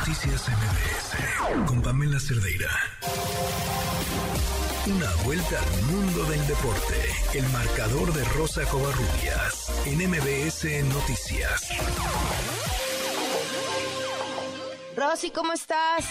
Noticias MBS con Pamela Cerdeira. Una vuelta al mundo del deporte. El marcador de Rosa Covarrubias en MBS Noticias. Rosy, ¿cómo estás?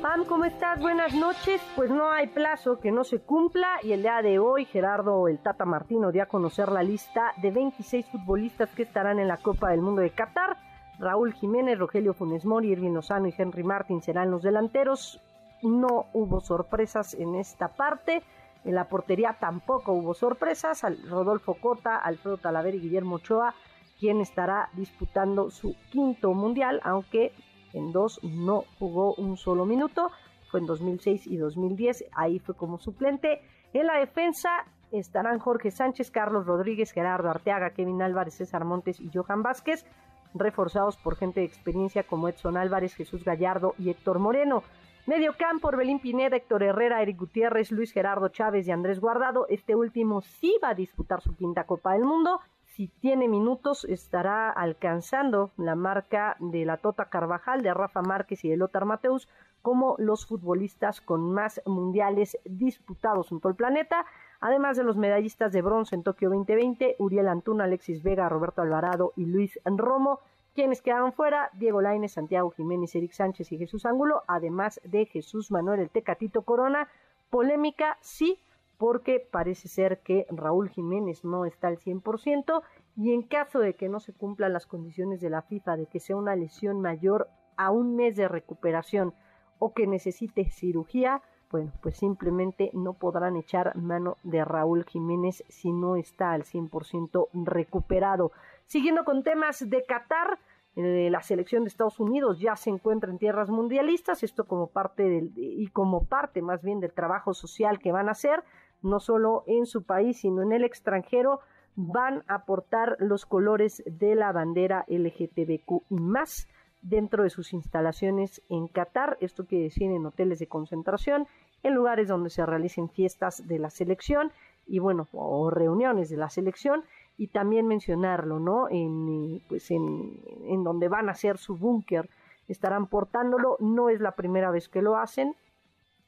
Pam, ¿cómo estás? Buenas noches. Pues no hay plazo que no se cumpla y el día de hoy Gerardo el Tata Martino dio a conocer la lista de 26 futbolistas que estarán en la Copa del Mundo de Qatar. Raúl Jiménez, Rogelio Funes Mori, Irving Lozano y Henry Martin serán los delanteros. No hubo sorpresas en esta parte. En la portería tampoco hubo sorpresas. Rodolfo Cota, Alfredo Talavera y Guillermo Ochoa, quien estará disputando su quinto mundial, aunque en dos no jugó un solo minuto, fue en 2006 y 2010, ahí fue como suplente. En la defensa estarán Jorge Sánchez, Carlos Rodríguez, Gerardo Arteaga, Kevin Álvarez, César Montes y Johan Vázquez, reforzados por gente de experiencia como Edson Álvarez, Jesús Gallardo y Héctor Moreno. Medio campo, Orbelín Pineda, Héctor Herrera, Eric Gutiérrez, Luis Gerardo Chávez y Andrés Guardado. Este último sí va a disputar su quinta Copa del Mundo si tiene minutos, estará alcanzando la marca de la Tota Carvajal, de Rafa Márquez y de Lothar Mateus como los futbolistas con más mundiales disputados en todo el planeta, además de los medallistas de bronce en Tokio 2020, Uriel Antuna, Alexis Vega, Roberto Alvarado y Luis Romo, quienes quedaron fuera, Diego Lainez, Santiago Jiménez, Eric Sánchez y Jesús Ángulo, además de Jesús Manuel el Tecatito Corona, polémica sí porque parece ser que Raúl Jiménez no está al 100% y en caso de que no se cumplan las condiciones de la FIFA de que sea una lesión mayor a un mes de recuperación o que necesite cirugía, bueno, pues simplemente no podrán echar mano de Raúl Jiménez si no está al 100% recuperado. Siguiendo con temas de Qatar, eh, la selección de Estados Unidos ya se encuentra en tierras mundialistas, esto como parte del, y como parte más bien del trabajo social que van a hacer no solo en su país, sino en el extranjero, van a aportar los colores de la bandera LGTBQ y más dentro de sus instalaciones en Qatar. Esto quiere decir en hoteles de concentración, en lugares donde se realicen fiestas de la selección y bueno, o reuniones de la selección y también mencionarlo, ¿no? En, pues en, en donde van a hacer su búnker, estarán portándolo, no es la primera vez que lo hacen,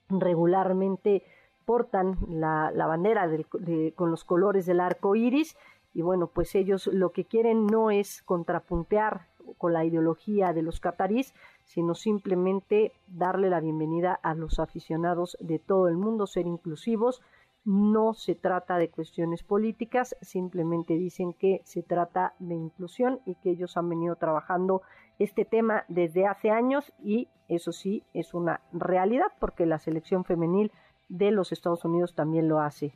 regularmente portan la, bandera con los colores del arco iris y bueno, pues ellos lo que quieren no es contrapuntear con la ideología de los catarís, sino simplemente darle la bienvenida a los aficionados de todo el mundo, ser inclusivos. No se trata de cuestiones políticas, simplemente dicen que se trata de inclusión y que ellos han venido trabajando este tema desde hace años y eso sí es una realidad porque la selección femenil de los Estados Unidos también lo hace.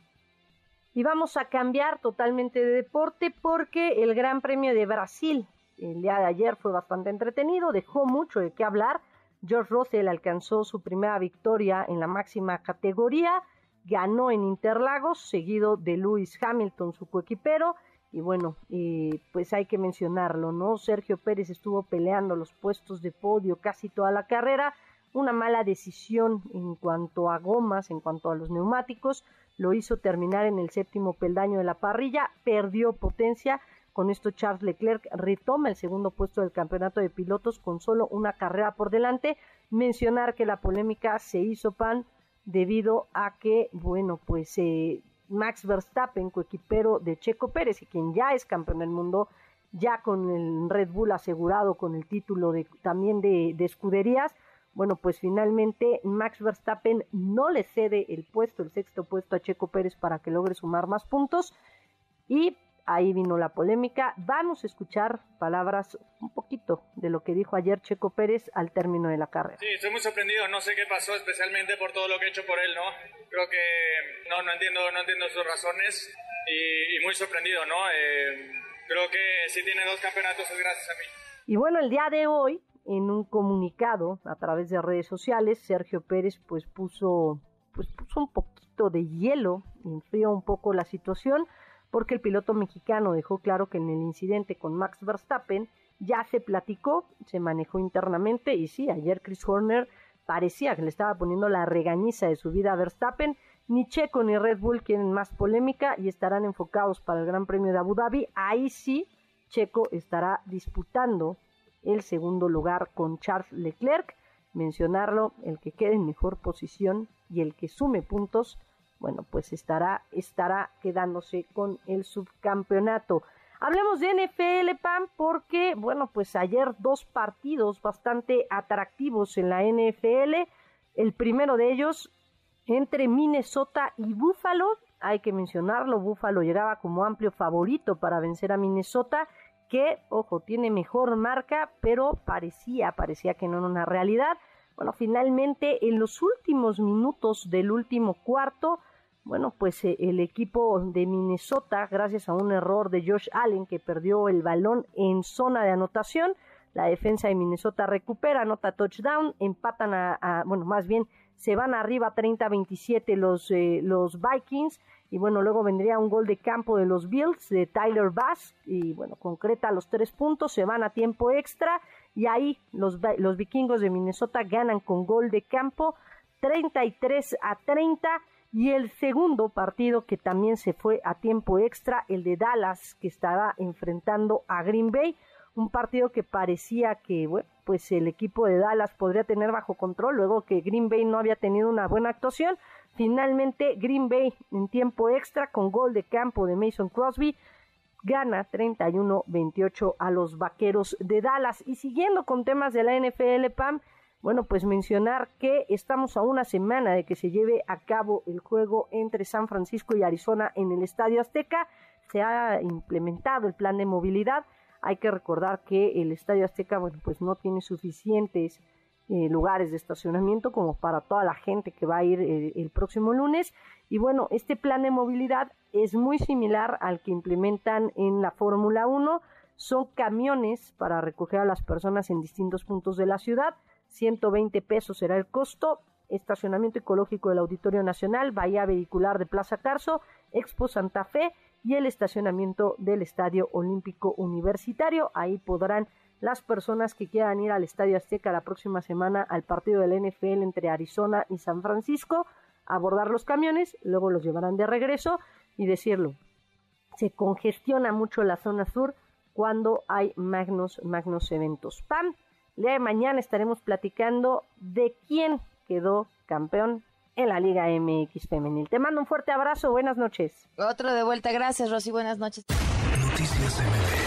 Y vamos a cambiar totalmente de deporte porque el Gran Premio de Brasil el día de ayer fue bastante entretenido, dejó mucho de qué hablar. George Russell alcanzó su primera victoria en la máxima categoría, ganó en Interlagos, seguido de Lewis Hamilton, su coequipero. Y bueno, pues hay que mencionarlo, ¿no? Sergio Pérez estuvo peleando los puestos de podio casi toda la carrera una mala decisión en cuanto a gomas, en cuanto a los neumáticos, lo hizo terminar en el séptimo peldaño de la parrilla, perdió potencia, con esto Charles Leclerc retoma el segundo puesto del campeonato de pilotos con solo una carrera por delante. Mencionar que la polémica se hizo pan debido a que, bueno, pues eh, Max Verstappen, coequipero de Checo Pérez y quien ya es campeón del mundo, ya con el Red Bull asegurado con el título de, también de escuderías, bueno, pues finalmente Max Verstappen no le cede el puesto, el sexto puesto a Checo Pérez para que logre sumar más puntos. Y ahí vino la polémica. Vamos a escuchar palabras un poquito de lo que dijo ayer Checo Pérez al término de la carrera. Sí, estoy muy sorprendido, no sé qué pasó especialmente por todo lo que he hecho por él, ¿no? Creo que no, no entiendo, no entiendo sus razones y, muy sorprendido, ¿no? Eh, creo que si tiene dos campeonatos es gracias a mí. Y bueno, el día de hoy en un comunicado a través de redes sociales, Sergio Pérez pues puso, pues puso un poquito de hielo, enfrió un poco la situación, porque el piloto mexicano dejó claro que en el incidente con Max Verstappen ya se platicó, se manejó internamente y sí, ayer Chris Horner parecía que le estaba poniendo la regañiza de su vida a Verstappen. Ni Checo ni Red Bull quieren más polémica y estarán enfocados para el Gran Premio de Abu Dhabi. Ahí sí, Checo estará disputando el segundo lugar con Charles Leclerc. Mencionarlo, el que quede en mejor posición y el que sume puntos, bueno, pues estará, estará quedándose con el subcampeonato. Hablemos de NFL, Pam, porque, bueno, pues ayer dos partidos bastante atractivos en la NFL. El primero de ellos entre Minnesota y Buffalo. Hay que mencionarlo, Buffalo llegaba como amplio favorito para vencer a Minnesota, que, ojo, tiene mejor marca, pero parecía, parecía que no era una realidad. Bueno, finalmente en los últimos minutos del último cuarto, bueno, pues eh, el equipo de Minnesota, gracias a un error de Josh Allen que perdió el balón en zona de anotación, la defensa de Minnesota recupera, anota touchdown, empatan a, bueno, más bien se van arriba 30-27 los, eh, los Vikings y bueno, luego vendría un gol de campo de los Bills de Tyler Bass y bueno, concreta los tres puntos, se van a tiempo extra y ahí los, los vikingos de Minnesota ganan con gol de campo 33 a 30 y el segundo partido que también se fue a tiempo extra, el de Dallas que estaba enfrentando a Green Bay, un partido que parecía que bueno, pues el equipo de Dallas podría tener bajo control luego que Green Bay no había tenido una buena actuación. Finalmente Green Bay en tiempo extra con gol de campo de Mason Crosby gana 31-28 a los Vaqueros de Dallas. Y siguiendo con temas de la NFL, Pam, bueno, pues mencionar que estamos a una semana de que se lleve a cabo el juego entre San Francisco y Arizona en el Estadio Azteca. Se ha implementado el plan de movilidad hay que recordar que el Estadio Azteca, bueno, pues no tiene suficientes eh, lugares de estacionamiento como para toda la gente que va a ir eh, el próximo lunes. Y bueno, este plan de movilidad es muy similar al que implementan en la Fórmula 1. Son camiones para recoger a las personas en distintos puntos de la ciudad. 120 pesos será el costo. Estacionamiento ecológico del Auditorio Nacional, Bahía Vehicular de Plaza Carso, Expo Santa Fe y el estacionamiento del Estadio Olímpico Universitario. Ahí podrán las personas que quieran ir al Estadio Azteca la próxima semana al partido del NFL entre Arizona y San Francisco, abordar los camiones, luego los llevarán de regreso y decirlo. Se congestiona mucho la zona sur cuando hay magnos, magnos eventos. PAN, el día de mañana estaremos platicando de quién quedó campeón en la Liga MX Femenil. Te mando un fuerte abrazo, buenas noches. Otro de vuelta, gracias Rosy, buenas noches. Noticias.